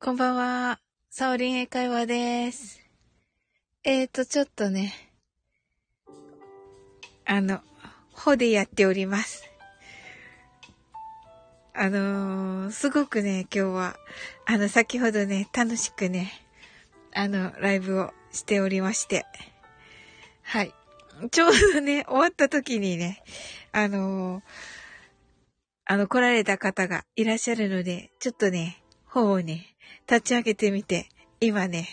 こんばんは。サオリン英会話です。えーと、ちょっとね、あの、ほでやっております。あのー、すごくね、今日は、あの、先ほどね、楽しくね、あの、ライブをしておりまして、はい。ちょうどね、終わった時にね、あのー、あの、来られた方がいらっしゃるので、ちょっとね、方をね、立ち上げてみて、今ね、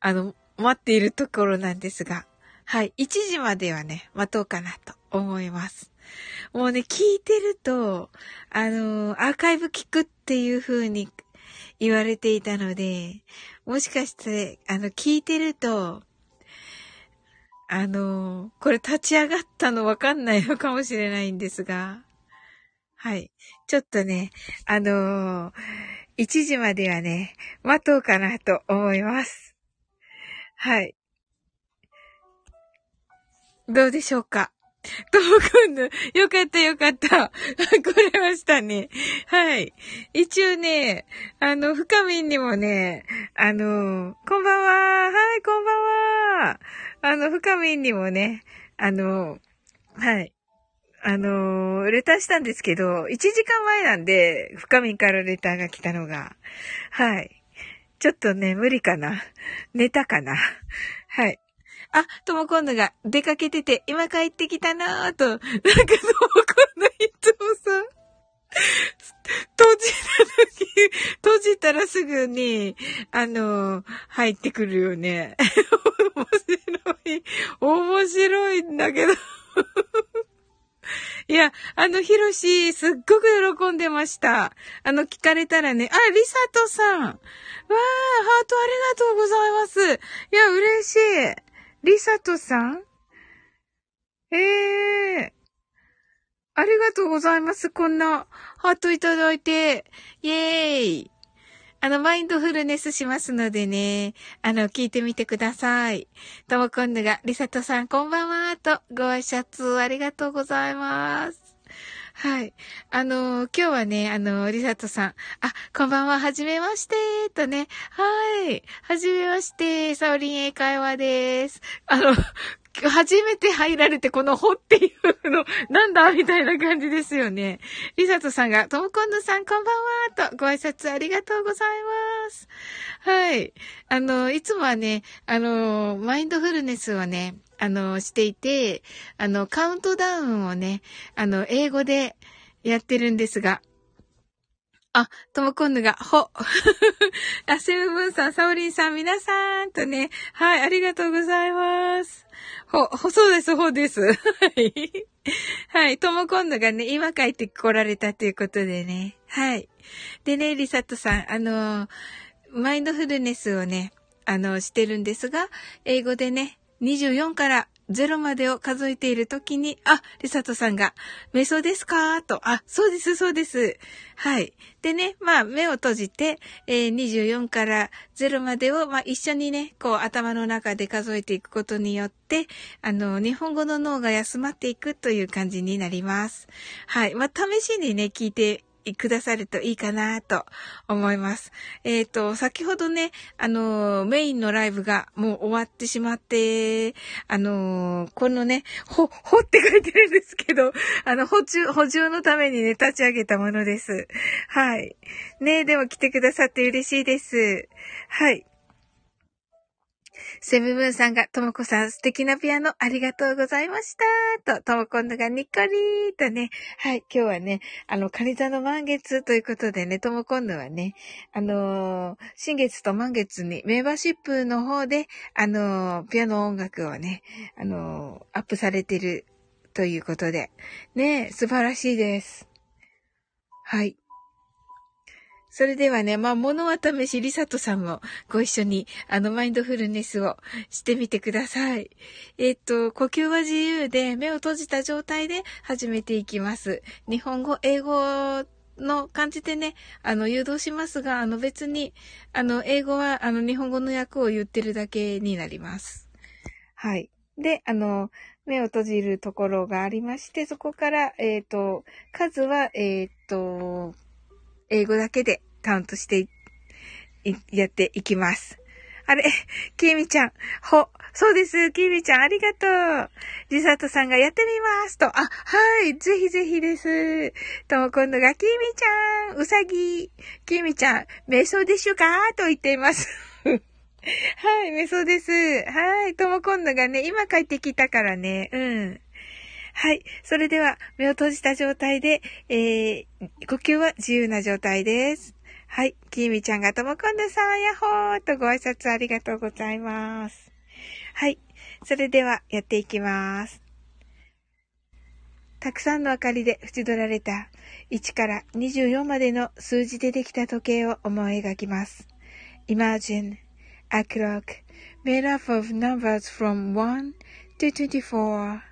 あの、待っているところなんですが、はい、1時まではね、待とうかなと思います。もうね、聞いてると、あの、アーカイブ聞くっていう風に言われていたので、もしかして、あの、聞いてると、あの、これ立ち上がったのわかんないのかもしれないんですが、はい。ちょっとね、あのー、1時まではね、待とうかなと思います。はい。どうでしょうか？トモくんの、よかったよかった。来れましたね。はい。一応ね、あの、深みんにもね、あの、こんばんは。はい、こんばんは。あの、深みんにもね、あの、はい。あのー、レターしたんですけど、1時間前なんで、深みからレターが来たのが。はい。ちょっとね、無理かな。寝たかな。はい。あ、とも今度が出かけてて、今帰ってきたなーと。なんかとも今度いつもさ、閉じた時、閉じたらすぐに、あのー、入ってくるよね。面白い。面白いんだけど。いや、あの、ひろし、すっごく喜んでました。あの、聞かれたらね、あ、りさとさん。わー、ハートありがとうございます。いや、嬉しい。りさとさん？ええー。ありがとうございます。こんな、ハートいただいて。イェーイ。あの、マインドフルネスしますのでね、あの、聞いてみてください。ともこんぬが、りさとさんこんばんは、と、ご挨拶ありがとうございます。はい。あの、今日はね、あの、りさとさん、あ、こんばんは、はじめまして、とね、はい。はじめまして、サオリン英会話です。あの、初めて入られてこのほっていうの、なんだみたいな感じですよね。リサトさんが、トムコンヌさんこんばんはとご挨拶ありがとうございます。はい。あの、いつもはね、あの、マインドフルネスをね、あの、していて、あの、カウントダウンをね、あの、英語でやってるんですが、あ、ともこんぬが、ほ。あ、セブブンさん、サオリンさん、皆さん、とね。はい、ありがとうございます。ほ、ほ、そうです、ほです。はい。はい、ともこんぬがね、今帰って来られたということでね。はい。でね、リサトさん、あの、マインドフルネスをね、あの、してるんですが、英語でね、24から0までを数えているときに、あ、リサトさんが、瞑想ですか？と、あ、そうです、そうです。はい。でね、まあ、目を閉じて、えー、24から0までを、まあ、一緒にね、こう、頭の中で数えていくことによって、あの、日本語の脳が休まっていくという感じになります。はい。まあ、試しにね、聞いてくださるといいかなと思います。えっ、ー、と、先ほどね、あの、メインのライブがもう終わってしまって、あの、このね、ほ、ほって書いてるんですけど、あの、補充、補充のためにね、立ち上げたものです。はい。ね、でも来てくださって嬉しいです。はい。セブブンさんが、ともこさん素敵なピアノありがとうございました。と、ともこんのがにっこりーとね。はい、今日はね、あの、カニ座の満月ということでね、ともこんのはね、あのー、新月と満月にメンバーシップの方で、あのー、ピアノ音楽をね、あのー、アップされてるということで、ね、素晴らしいです。はい。それではね、まあ、物は試し、りさとさんもご一緒に、あの、マインドフルネスをしてみてください。えっ、と、呼吸は自由で、目を閉じた状態で始めていきます。日本語、英語の感じでね、あの、誘導しますが、あの、別に、あの、英語は、あの、日本語の訳を言ってるだけになります。はい。で、あの、目を閉じるところがありまして、そこから、えっ、ー、と、数は、えっ、ー、と、英語だけでカウントしてやっていきます。あれ、きみちゃん、ほ、そうです、きみちゃん、ありがとう。りさとさんがやってみますと、あ、はい、ぜひぜひです。とも今度が、きみちゃん、うさぎ、きみちゃん、瞑想でしゅか？と言っています。はい、瞑想です。はい、とも今度がね、今帰ってきたからね、うん。はい。それでは、目を閉じた状態で、えー、呼吸は自由な状態です。はい。きみちゃんがともこんでさん、やほーとご挨拶ありがとうございます。はい。それでは、やっていきます。たくさんの明かりで縁取られた1から24までの数字でできた時計を思い描きます。Imagine a clock made up of numbers from 1 to 24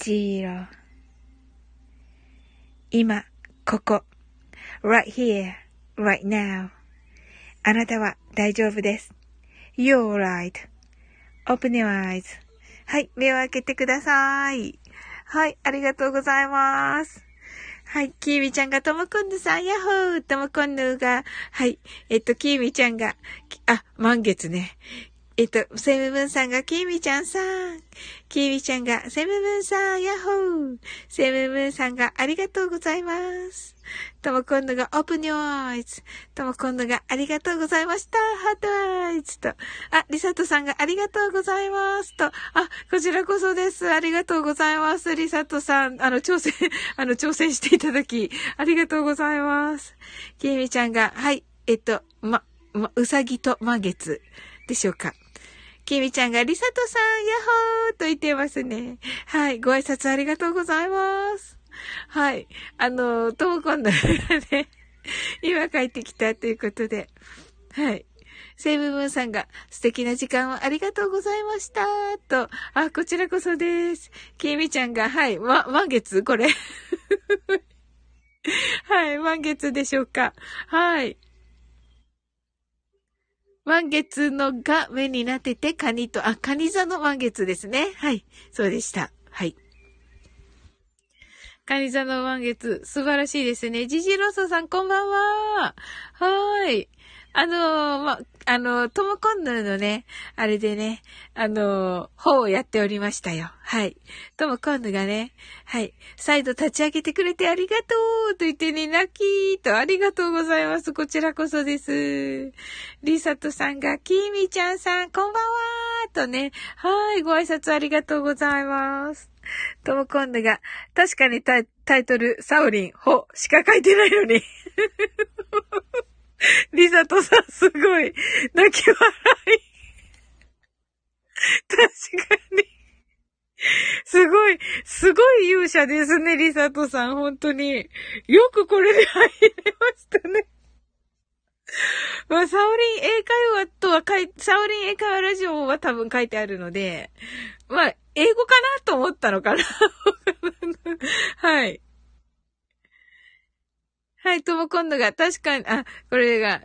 zero 今、ここ。right here, right now. あなたは大丈夫です。You're right. Open your eyes. はい、目を開けてください。はい、ありがとうございます。はい、キーミちゃんがともこんぬさん、ヤッホーともこんぬが、はい、えっと、キーミちゃんが、あ、満月ね。えっと、セムブンさんが、キミちゃんさん。キミちゃんが、セムブンさん、ヤッホー。セムブンさんが、ありがとうございます。とも今度が、オープニョーイズ。とも今度が、ありがとうございました。ハートアイズと。あ、リサトさんが、ありがとうございますと。あ、こちらこそです。ありがとうございます。リサトさん、あの、挑戦、あの、挑戦していただき、ありがとうございます。キミちゃんが、はい、えっと、ま、ま、うさぎと満月でしょうか。きみちゃんが、りさとさん、やっほーと言ってますね。はい。ご挨拶ありがとうございます。はい。あの、ともこんのね、今帰ってきたということで。はい。セイムムーンさんが素敵な時間をありがとうございました。と、あ、こちらこそです。きみちゃんが、はい、ま、満月？これ。はい、満月でしょうか。はい。満月のが目になってて、カニと、あ、カニ座の満月ですね。はい。そうでした。はい。カニ座の満月、素晴らしいですね。ジジロソさん、こんばんは。はーい。あのー、ま、あの、トモコンヌのね、あれでね、あの、方をやっておりましたよ。はい。トモコンヌがね、はい。再度立ち上げてくれてありがとうと言ってね、泣きーとありがとうございます。こちらこそです。リサトさんが、キーミちゃんさん、こんばんはとね、はい、ご挨拶ありがとうございます。トモコンヌが、確かにタイトル、サウリン、ホしか書いてないのに。リサトさん、すごい、泣き笑い。確かに。すごい、すごい勇者ですね、リサトさん、本当に。よくこれで入れましたね。まあ、サオリン英会話とは書い、サオリン英会話ラジオは多分書いてあるので、まあ、英語かなと思ったのかな はい。はい、とも今度が、確かに、あ、これが、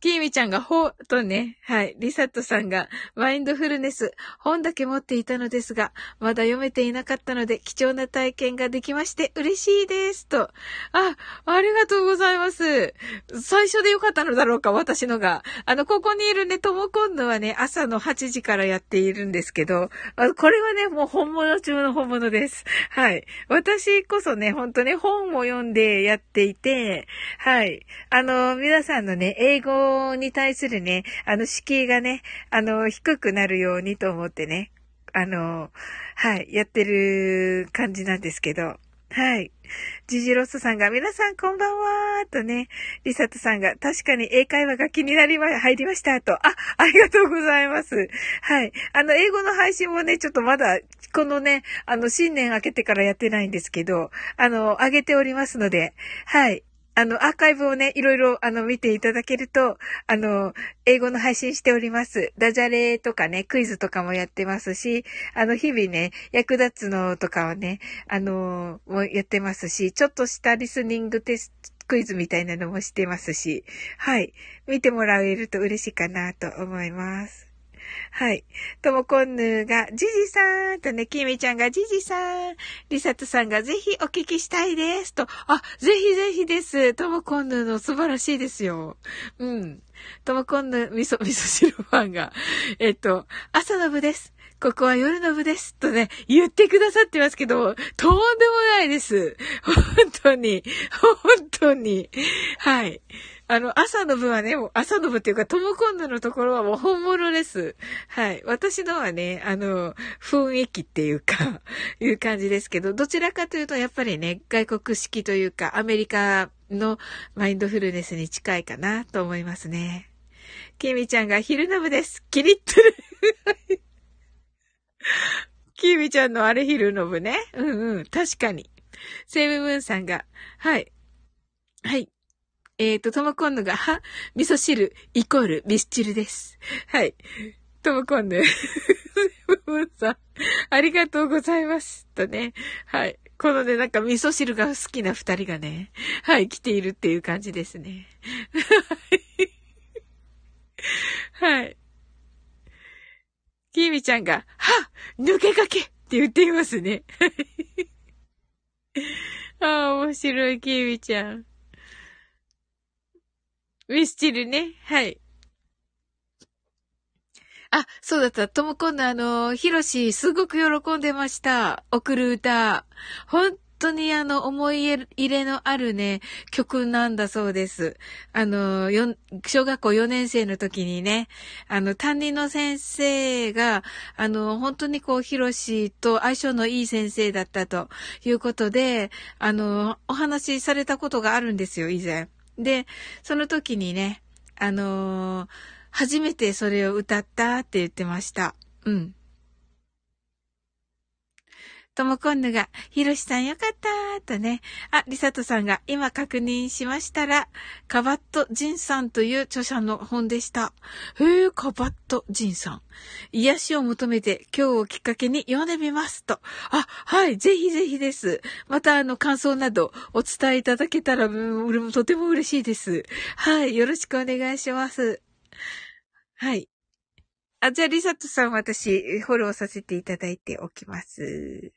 きーみちゃんがほ、とね、はい、リサットさんが、マインドフルネス、本だけ持っていたのですが、まだ読めていなかったので、貴重な体験ができまして、嬉しいです、と。あ、ありがとうございます。最初でよかったのだろうか、私のが。あの、ここにいるね、とも今度はね、朝の8時からやっているんですけど、これはね、もう本物中の本物です。はい。私こそね、本当ね、本を読んでやっていて、はい。あの、皆さんのね、英語に対するね、あの、敷居がね、あの、低くなるようにと思ってね、あの、はい、やってる感じなんですけど、はい。ジジロスさんが、皆さんこんばんはーとね、リサトさんが、確かに英会話が気になりま、入りましたと。あ、ありがとうございます。はい。あの、英語の配信もね、ちょっとまだ、このね、あの、新年明けてからやってないんですけど、あの、上げておりますので、はい。あの、アーカイブをね、いろいろ、あの、見ていただけると、あの、英語の配信しております。ダジャレとかね、クイズとかもやってますし、あの、日々ね、役立つのとかはね、あの、もやってますし、ちょっとしたリスニングテスト、クイズみたいなのもしてますし、はい。見てもらえると嬉しいかなと思います。はい。ともこんぬが、じじさんとね、きみちゃんがじじさん。りさとさんがぜひお聞きしたいです。と、あ、ぜひぜひです。ともこんぬの素晴らしいですよ。うん。ともこんぬ味噌、味噌汁ファンが、えっと、朝の部です。ここは夜の部です。とね、言ってくださってますけど、とんでもないです。本当に。本当に。はい。あの、朝の部はね、朝の部っていうか、トムコンドのところはもう本物です。はい。私のはね、あの、雰囲気っていうか、いう感じですけど、どちらかというと、やっぱりね、外国式というか、アメリカのマインドフルネスに近いかなと思いますね。キミちゃんが昼の部です。キリッとる。キミちゃんのあれ昼の部ね。うんうん。確かに。セイムムーンさんが、はい。はい。えっ、ー、と、トモコンヌが、は、味噌汁、イコール、ミスチルです。はい。トモコンヌ。さん、ありがとうございます。とね。はい。このね、なんか味噌汁が好きな二人がね、はい、来ているっていう感じですね。はい。キーミちゃんが、は抜けかけって言っていますね。ああ、面白い、キーミちゃん。ミスチルね。はい。あ、そうだった。とも今度あの、ヒロシ、すごく喜んでました。送る歌。本当にあの、思い入れのあるね、曲なんだそうです。あの、小学校4年生の時にね、あの、担任の先生が、あの、本当にこう、ヒロシと相性のいい先生だったということで、あの、お話しされたことがあるんですよ、以前。で、その時にね、あのー、初めてそれを歌ったって言ってました。うん。ともこんぬが、ひろしさんよかったとね。あ、りさとさんが、今確認しましたら、カバットジンさんという著者の本でした。へえ、カバットジンさん。癒しを求めて今日をきっかけに読んでみますと。あ、はい、ぜひぜひです。またあの感想などお伝えいただけたら、俺もとても嬉しいです。はい、よろしくお願いします。はい。あ、じゃあ、リサトさん私、フォローさせていただいておきます。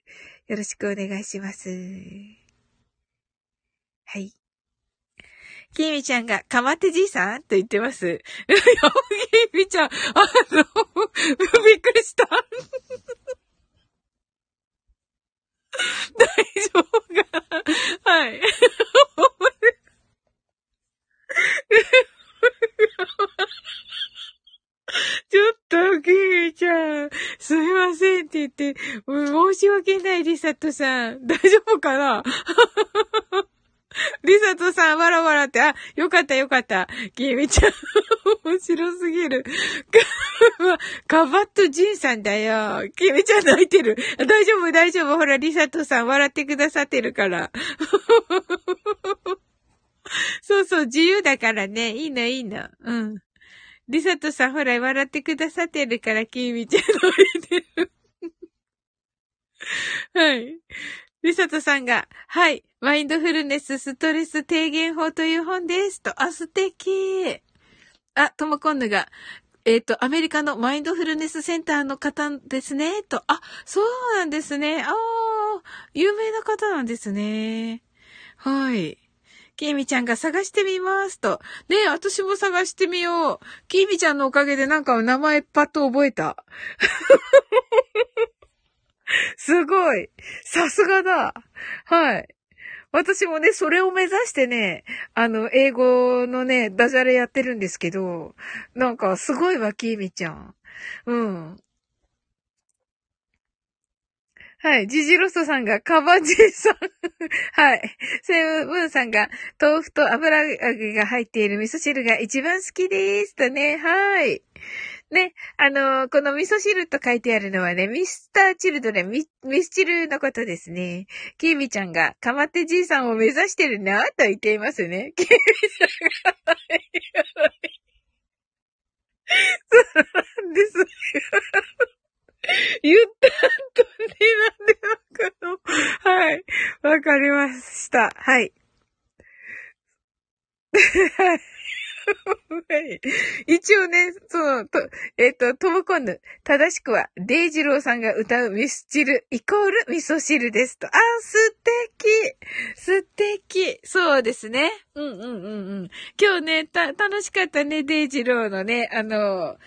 よろしくお願いします。はい。きみちゃんが、かまってじいさん？と言ってます。きみちゃん、あの、びっくりした。大丈夫か？はい。ちょっと、キミちゃん、すいませんって言って、申し訳ないリサトさん。大丈夫かな？リサトさん、わらわらって、あ、よかったよかった。キミちゃん、面白すぎる。カバットジンさんだよ。キミちゃん泣いてる。大丈夫大丈夫。ほら、リサトさん、笑ってくださってるから。そうそう、自由だからね。いいのいいの。うん。リサトさん、ほら、笑ってくださってるから、キーミちゃん泣いてる。はい。リサトさんが、はい、マインドフルネスストレス低減法という本です。と、あ、素敵。あ、ともこんぬが、えっ、ー、と、アメリカのマインドフルネスセンターの方ですね。と、あ、そうなんですね。ああ、有名な方なんですね。はい。きーみちゃんが探してみますと。ねえ、私も探してみよう。きーみちゃんのおかげでなんか名前パッと覚えた。すごい。さすがだ。はい。私もね、それを目指してね、あの、英語のね、ダジャレやってるんですけど、なんか、すごいわ、きーみちゃん。うん。はい。ジジロストさんが、カバジーさん。はい。セブンさんが、豆腐と油揚げが入っている味噌汁が一番好きです。とね。はい。ね、あのー、この味噌汁と書いてあるのはね、ミスターチルドレン、ミミスチルのことですね。キーミちゃんが、かまってじいさんを目指してるな、と言っていますね。キーミちゃんが、そうなんです。言った後になんでわかの？はい。わかりました。はい。はい。一応ね、その、と、えっ、ー、と、トムコンヌ。正しくは、デイジローさんが歌うミスチルイコール味噌汁ですと。あ、素敵素敵そうですね。うんうんうんうん。今日ね、た、楽しかったね、デイジローのね、あの、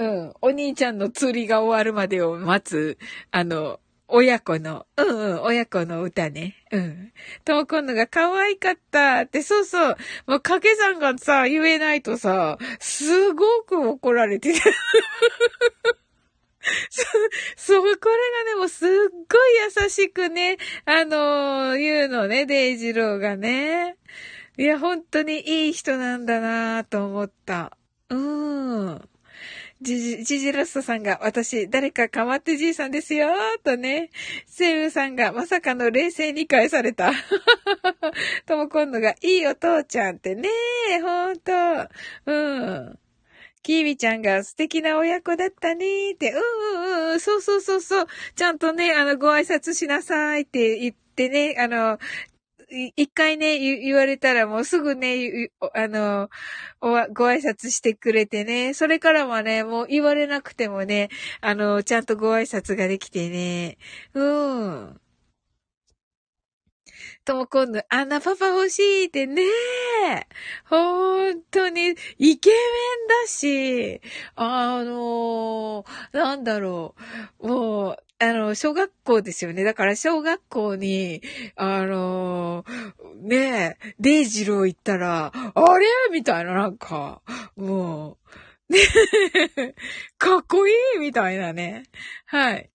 うん、お兄ちゃんの釣りが終わるまでを待つ、あの、親子の、うんうん、親子の歌ね。うん。とも今度が可愛かったって、そうそう。もう掛け算がさ、言えないとさ、すごく怒られてた。そ、そ、これがね、もうすっごい優しくね、あのー、言うのね、デイジローがね。いや、本当にいい人なんだなと思った。うん。ジジ、ジジラストさんが、私、誰かかまってじいさんですよとね。セウさんが、まさかの冷静に返された。とも今度が、いいお父ちゃんってねほんと。うん。キービちゃんが素敵な親子だったねーって、うんうんうん、そうそうそうそう。ちゃんとね、あの、ご挨拶しなさいって言ってね、あの、一回ね、言われたらもうすぐね、あの、ご挨拶してくれてね、それからはね、もう言われなくてもね、あの、ちゃんとご挨拶ができてね、うん。とも今度、あんなパパ欲しいってね、本当に、イケメンだし、あのなんだろう、もう、あの、小学校ですよね。だから小学校に、あの、ねえ、デイジロー行ったら、あれ？みたいな、なんか、もう、ね かっこいいみたいなね。はい。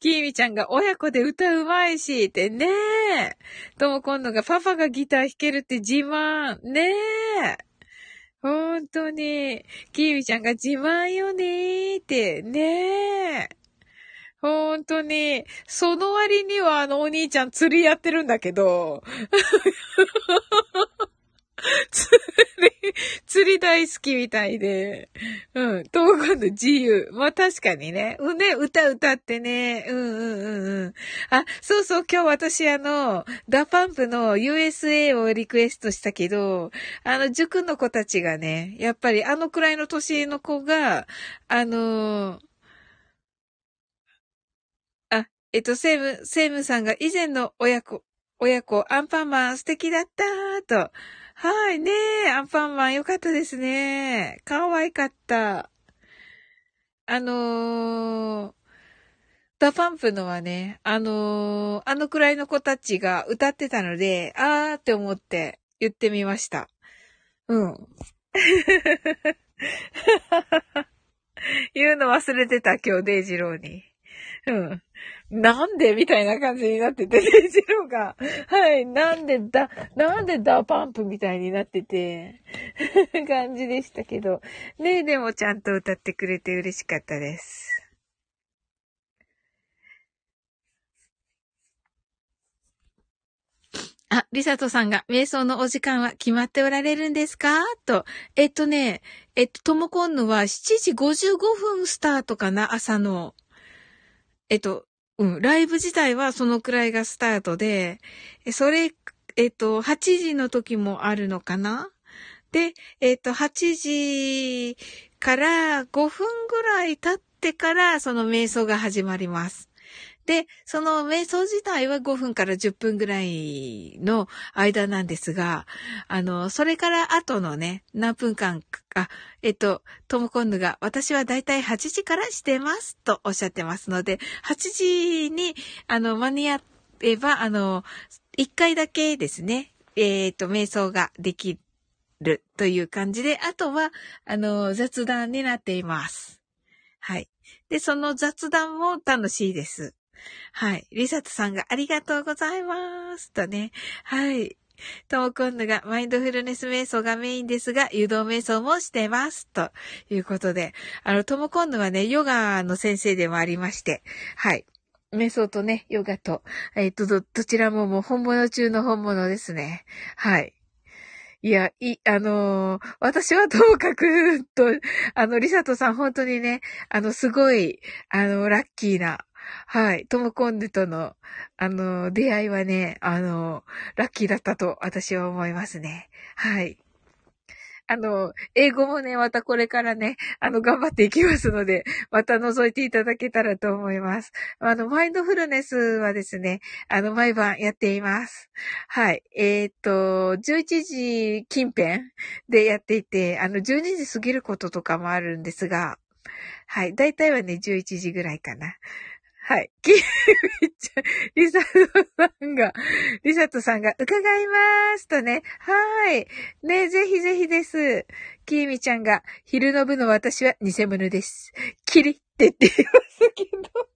きーみちゃんが親子で歌うまいし、ってねえ。とも今度がパパがギター弾けるって自慢。ねえ。本当に。きーみちゃんが自慢よねーって、ねえ。本当に、その割にはあのお兄ちゃん釣りやってるんだけど、釣り、釣り大好きみたいで。うん。とも今度自由。まあ確かにね。うね、歌歌ってね。うんうんうんうん。あ、そうそう、今日私あの、 DA PUMP の USA をリクエストしたけど、あの、塾の子たちがね、やっぱりあのくらいの年の子が、あのえっと、セイム、セイムさんが以前の親子、親子、アンパンマン素敵だったーと。はい、ねえ、アンパンマンよかったですね。可愛かった。あのー、 DA PUMP のはね、あのー、あのくらいの子たちが歌ってたので、あーって思って言ってみました。うん。言うの忘れてた、今日、デイジローに。うん。なんでみたいな感じになってて、デイジローが。はい。なんでだ、なんで DA PUMP みたいになってて、感じでしたけど。ねえでもちゃんと歌ってくれて嬉しかったです。あ、リサトさんが、瞑想のお時間は決まっておられるんですか？と。えっとね、えっと、ともこんぬは7時55分スタートかな朝の。えっと、うん、ライブ自体はそのくらいがスタートで、それ、えっと、8時の時もあるのかな？で、えっと、8時から5分ぐらい経ってから、その瞑想が始まります。で、その瞑想自体は5分から10分ぐらいの間なんですが、あの、それから後のね、何分間か、えっと、トムコンヌが、私はだいたい8時からしてますとおっしゃってますので、8時に、あの、間に合えば、あの、1回だけですね、えっ、と、瞑想ができるという感じで、あとは、あの、雑談になっています。はい。で、その雑談も楽しいです。はい。リサトさんがありがとうございます。とね。はい。とも今度がマインドフルネス瞑想がメインですが、誘導瞑想もしてます。ということで、あの、とも今度はね、ヨガの先生でもありまして、はい。瞑想とね、ヨガと、えっ、と、ど、どちらももう本物中の本物ですね。はい。いや、い、あのー、私はともかくと、あの、リサトさん本当にね、あの、すごい、あの、ラッキーな、はい。トムコンヌとの、あの、出会いはね、あの、ラッキーだったと私は思いますね。はい。あの、英語もね、またこれからね、あの、頑張っていきますので、また覗いていただけたらと思います。あの、マインドフルネスはですね、あの、毎晩やっています。はい。えっ、と、11時近辺でやっていて、あの、12時過ぎることとかもあるんですが、はい。だいたいはね、11時ぐらいかな。はい。キーミちゃん、リサトさんが、リサトさんが、伺いますとね。はい。ね、ぜひぜひです。キーミちゃんが、昼の部の私は偽物です。キリって言っていますけど。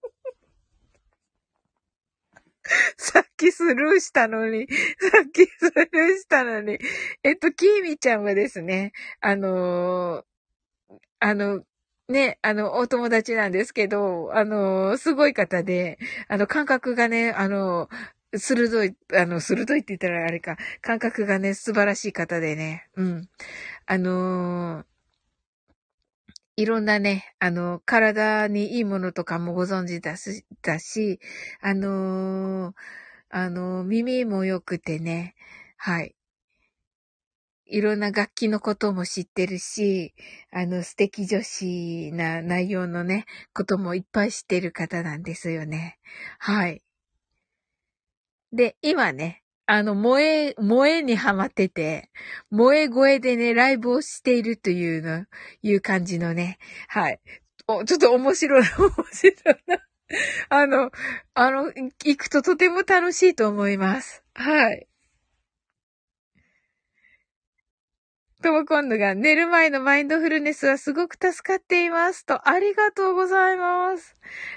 さっきスルーしたのに、さっきスルーしたのに。えっと、キーミちゃんはですね、あのー、あの、ね、あの、お友達なんですけど、あの、すごい方で、あの、感覚がね、あの、鋭い、あの、鋭いって言ったらあれか、感覚がね、素晴らしい方でね、うん。あのいろんなね、あの、体にいいものとかもご存知だし、だし、あのあの、耳も良くてね、はい。いろんな楽器のことも知ってるし、あの素敵女子な内容のね、こともいっぱい知ってる方なんですよね。はい。で、今ね、あの、萌え、萌えにハマってて、萌え声でね、ライブをしているというの、いう感じのね、はい。お、ちょっと面白い、面白いな。あの、あの、行くととても楽しいと思います。はい。とも今度が寝る前のマインドフルネスはすごく助かっています。と、ありがとうございます。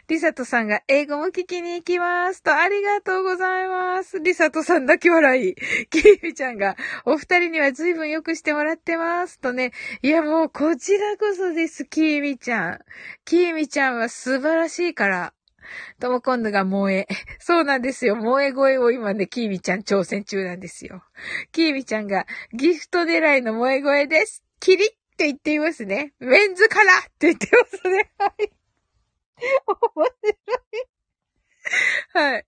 リサトさんが英語も聞きに行きます。と、ありがとうございます。リサトさんだけ笑い。キーミちゃんが、お二人には随分良くしてもらってます。とね、いやもうこちらこそです、キーミちゃん。キーミちゃんは素晴らしいから。とも今度が萌え。そうなんですよ。萌え声を今ね、キーミちゃん挑戦中なんですよ。キーミちゃんが、ギフト狙いの萌え声です。キリって言っていますね。メンズからって言ってますね。はい。面白い。はい。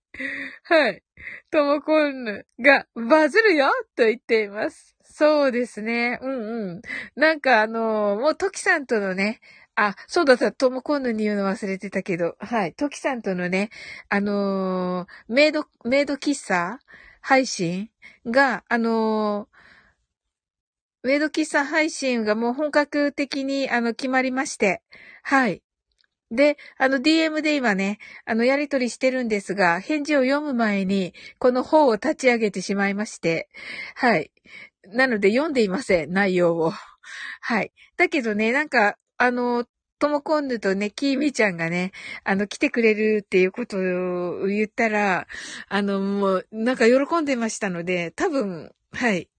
はい。ともこんぬがバズるよと言っています。そうですね。うんうん。なんかあのー、もうトキさんとのね、あ、そうだった、トモコンヌに言うの忘れてたけど、はい。トキさんとのね、あのー、メイド、メイド喫茶配信が、あのー、メイド喫茶配信がもう本格的に、あの、決まりまして、はい。で、あの DM で今ね、あのやりとりしてるんですが、返事を読む前に、この本を立ち上げてしまいまして、はい。なので読んでいません、内容を。はい。だけどね、なんか、あの、ともこんぬとね、きーみちゃんがね、あの、来てくれるっていうことを言ったら、あの、もう、なんか喜んでましたので、多分、はい。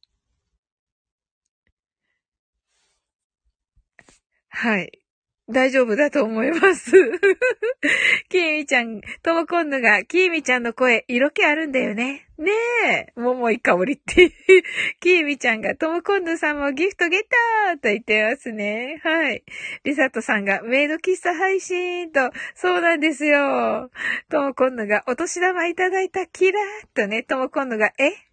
はい。大丈夫だと思います。きーみちゃん、ともこんぬが、きーみちゃんの声、色気あるんだよね。ねえ、桃井香りって。きーみちゃんが、ともこんぬさんもギフトゲッターと言ってますね。はい。りさとさんが、メイド喫茶配信と、そうなんですよ。ともこんぬが、お年玉いただいたキラーとね、ともこんぬが、え？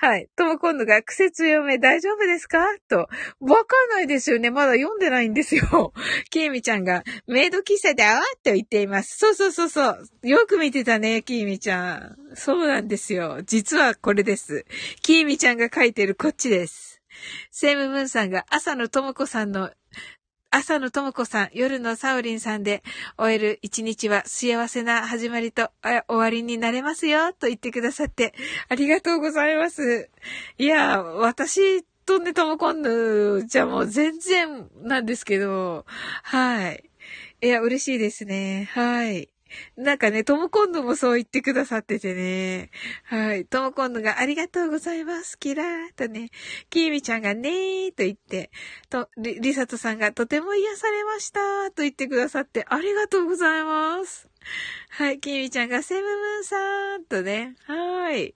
はい。とも今度が、癖強め大丈夫ですか？と。わかんないですよね。まだ読んでないんですよ。きえみちゃんが、メイド喫茶であわって言っています。そうそうそうそう。よく見てたね、きえみちゃん。そうなんですよ。実はこれです。きえみちゃんが書いてるこっちです。セムムーンさんが朝のともこさんの朝のともこさん、夜のサウリンさんで終える一日は幸せな始まりと終わりになれますよ、と言ってくださってありがとうございます。いや、私とね、ともこんぬじゃもう全然なんですけど、はい。いや、嬉しいですね。はい。なんかね、ともこんどもそう言ってくださっててね。はい。ともこんどがありがとうございます。キラーとね、きーみちゃんがねーと言って、と、り、りさとさんがとても癒されましたーと言ってくださってありがとうございます。はい。きーみちゃんがセブムーンさんとね。はい。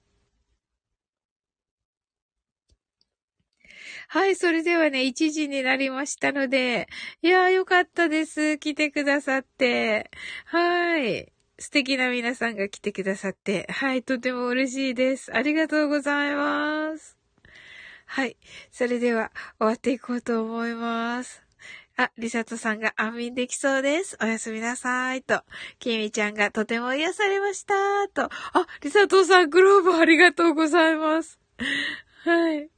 はい、それではね、1時になりましたので、いやーよかったです。来てくださって。はい。素敵な皆さんが来てくださって、はい、とても嬉しいです。ありがとうございます。はい。それでは、終わっていこうと思います。あ、リサトさんが安眠できそうです。おやすみなさい。と、キミちゃんがとても癒されました。と、あ、リサトさんグローブありがとうございます。はい。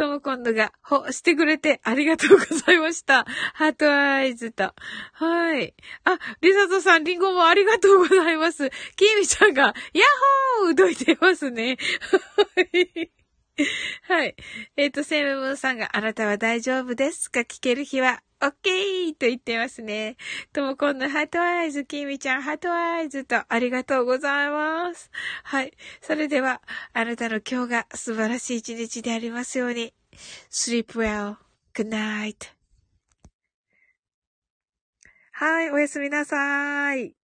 とも今度が、ほ、してくれてありがとうございました。ハートアイズと。はい。あ、リサトさん、リンゴもありがとうございます。キミちゃんが、ヤッホーうどいてますね。はい。はい。えっ、ー、と、セムムーンさんがあなたは大丈夫ですか？聞ける日は、オッケーと言ってますね。ともこんのハートアイズ、キミちゃんハートアイズとありがとうございます。はい。それでは、あなたの今日が素晴らしい一日でありますように。sleep well. good night. はい、おやすみなさい。